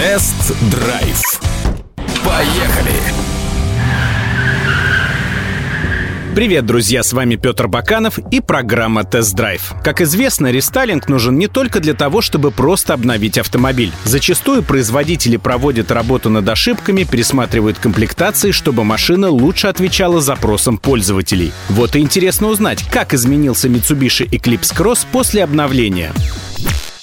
Тест-драйв. Поехали! Привет, друзья, с вами Петр Баканов и программа «Тест-драйв». Как известно, рестайлинг нужен не только для того, чтобы просто обновить автомобиль. Зачастую производители проводят работу над ошибками, пересматривают комплектации, чтобы машина лучше отвечала запросам пользователей. Вот и интересно узнать, как изменился Mitsubishi Eclipse Cross после обновления.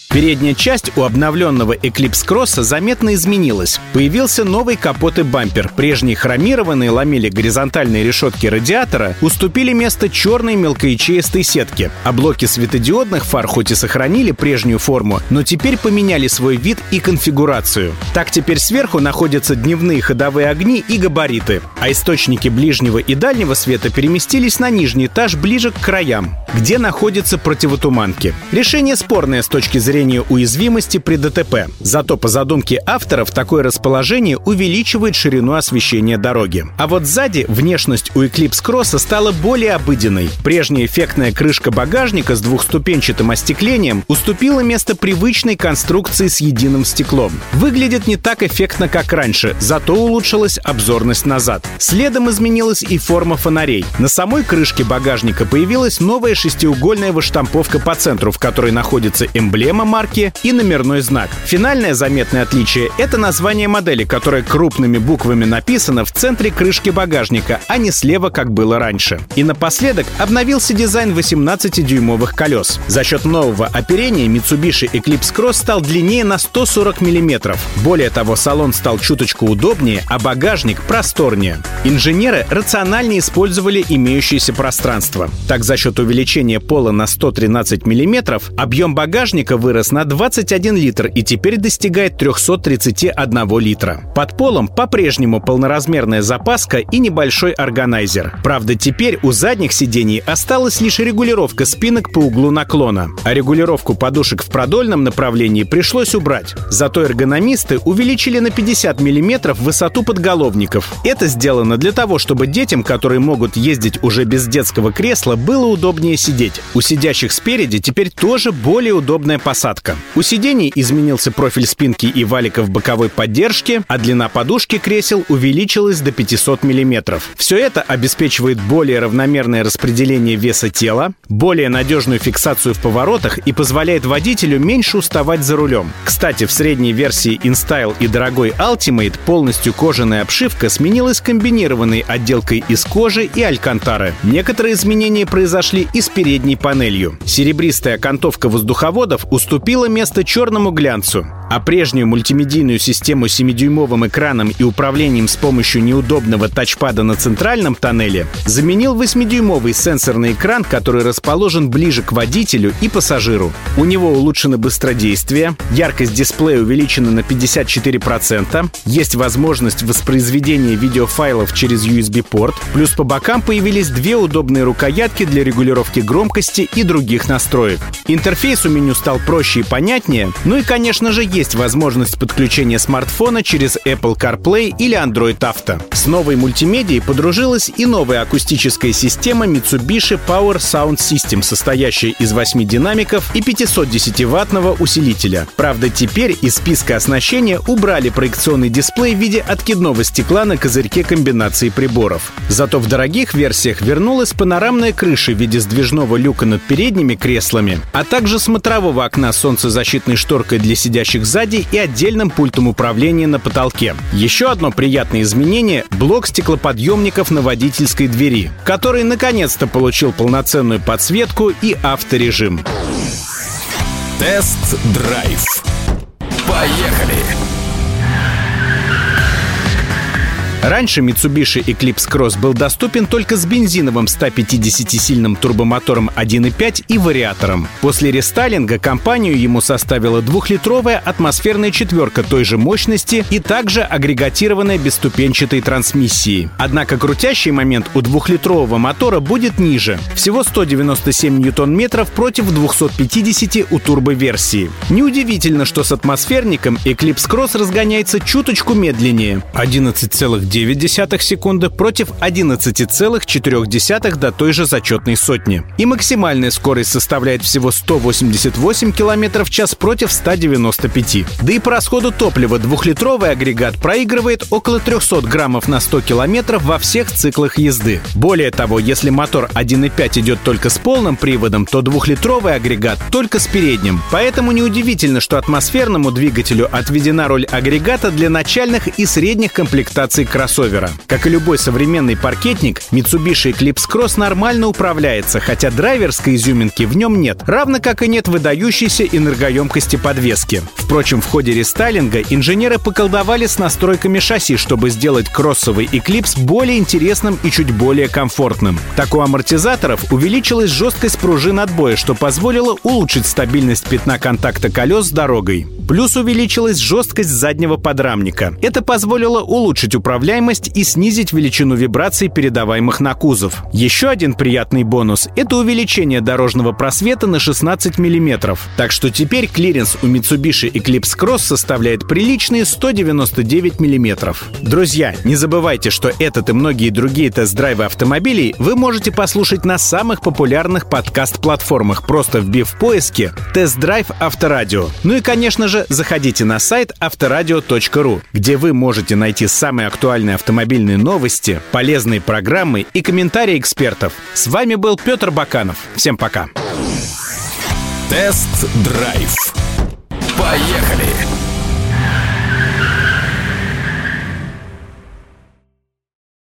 Передняя часть у обновленного Eclipse Cross заметно изменилась. Появился новый капот и бампер. Прежние хромированные ламели горизонтальной решетки радиатора уступили место черной мелкоячеистой сетке. А блоки светодиодных фар хоть и сохранили прежнюю форму, но теперь поменяли свой вид и конфигурацию. Так теперь сверху находятся дневные ходовые огни и габариты, а источники ближнего и дальнего света переместились на нижний этаж ближе к краям, где находятся противотуманки. Решение спорное с точки зрения устранения уязвимости при ДТП. Зато по задумке авторов такое расположение увеличивает ширину освещения дороги. А вот сзади внешность у Eclipse Cross стала более обыденной. Прежняя эффектная крышка багажника с двухступенчатым остеклением уступила место привычной конструкции с единым стеклом. Выглядит не так эффектно, как раньше, зато улучшилась обзорность назад. Следом изменилась и форма фонарей. На самой крышке багажника появилась новая шестиугольная выштамповка по центру, в которой находится эмблема марки и номерной знак. Финальное заметное отличие — это название модели, которое крупными буквами написано в центре крышки багажника, а не слева, как было раньше. И напоследок обновился дизайн 18-дюймовых колес. За счет нового оперения Mitsubishi Eclipse Cross стал длиннее на 140 мм. Более того, салон стал чуточку удобнее, а багажник просторнее. Инженеры рациональнее использовали имеющееся пространство. Так, за счет увеличения пола на 113 мм объем багажника вырос вырос на 21 литр и теперь достигает 331 литра. Под полом по-прежнему полноразмерная запаска и небольшой органайзер. Правда, теперь у задних сидений осталась лишь регулировка спинок по углу наклона, а регулировку подушек в продольном направлении пришлось убрать. Зато эргономисты увеличили на 50 мм высоту подголовников. Это сделано для того, чтобы детям, которые могут ездить уже без детского кресла, было удобнее сидеть. У сидящих спереди теперь тоже более удобная посадка посадка. У сидений изменился профиль спинки и валиков боковой поддержки, а длина подушки кресел увеличилась до 500 мм. Все это обеспечивает более равномерное распределение веса тела, более надежную фиксацию в поворотах и позволяет водителю меньше уставать за рулем. Кстати, в средней версии InStyle и дорогой Ultimate полностью кожаная обшивка сменилась комбинированной отделкой из кожи и алькантары. Некоторые изменения произошли и с передней панелью. Серебристая окантовка воздуховодов уступила уступила место черному глянцу, а прежнюю мультимедийную систему 7-дюймовым экраном и управлением с помощью неудобного тачпада на центральном тоннеле заменил 8-дюймовый сенсорный экран, который расположен ближе к водителю и пассажиру. У него улучшено быстродействие, яркость дисплея увеличена на 54%, есть возможность воспроизведения видеофайлов через USB-порт, плюс по бокам появились две удобные рукоятки для регулировки громкости и других настроек. Интерфейс у меню стал проще и понятнее. Ну и, конечно же, есть возможность подключения смартфона через Apple CarPlay или Android Auto. С новой мультимедией подружилась и новая акустическая система Mitsubishi Power Sound System, состоящая из 8 динамиков и 510-ваттного усилителя. Правда, теперь из списка оснащения убрали проекционный дисплей в виде откидного стекла на козырьке комбинации приборов. Зато в дорогих версиях вернулась панорамная крыша в виде сдвижного люка над передними креслами, а также смотрового окна солнцезащитной шторкой для сидящих сзади и отдельным пультом управления на потолке. Еще одно приятное изменение — блок стеклоподъемников на водительской двери, который наконец-то получил полноценную подсветку и авторежим. Тест-драйв. Поехали! Раньше Mitsubishi Eclipse Cross был доступен только с бензиновым 150-сильным турбомотором 1.5 и вариатором. После рестайлинга компанию ему составила двухлитровая атмосферная четверка той же мощности и также агрегатированная бесступенчатой трансмиссией. Однако крутящий момент у двухлитрового мотора будет ниже. Всего 197 ньютон-метров против 250 у турбоверсии. Неудивительно, что с атмосферником Eclipse Cross разгоняется чуточку медленнее — 11,9 1,9 секунды против 11,4 до той же зачетной сотни. И максимальная скорость составляет всего 188 км в час против 195. Да и по расходу топлива двухлитровый агрегат проигрывает около 300 граммов на 100 км во всех циклах езды. Более того, если мотор 1.5 идет только с полным приводом, то двухлитровый агрегат только с передним. Поэтому неудивительно, что атмосферному двигателю отведена роль агрегата для начальных и средних комплектаций кроссовера. Как и любой современный паркетник, Mitsubishi Eclipse Cross нормально управляется, хотя драйверской изюминки в нем нет, равно как и нет выдающейся энергоемкости подвески. Впрочем, в ходе рестайлинга инженеры поколдовали с настройками шасси, чтобы сделать кроссовый Eclipse более интересным и чуть более комфортным. Так у амортизаторов увеличилась жесткость пружин отбоя, что позволило улучшить стабильность пятна контакта колес с дорогой. Плюс увеличилась жесткость заднего подрамника. Это позволило улучшить управляемость и снизить величину вибраций, передаваемых на кузов. Еще один приятный бонус – это увеличение дорожного просвета на 16 мм. Так что теперь клиренс у Mitsubishi Eclipse Cross составляет приличные 199 мм. Друзья, не забывайте, что этот и многие другие тест-драйвы автомобилей вы можете послушать на самых популярных подкаст-платформах, просто вбив в поиске «Тест-драйв Авторадио». Ну и, конечно же, заходите на сайт авторадио.ру, где вы можете найти самые актуальные автомобильные новости, полезные программы и комментарии экспертов. С вами был Петр Баканов. Всем пока. Тест-драйв. Поехали!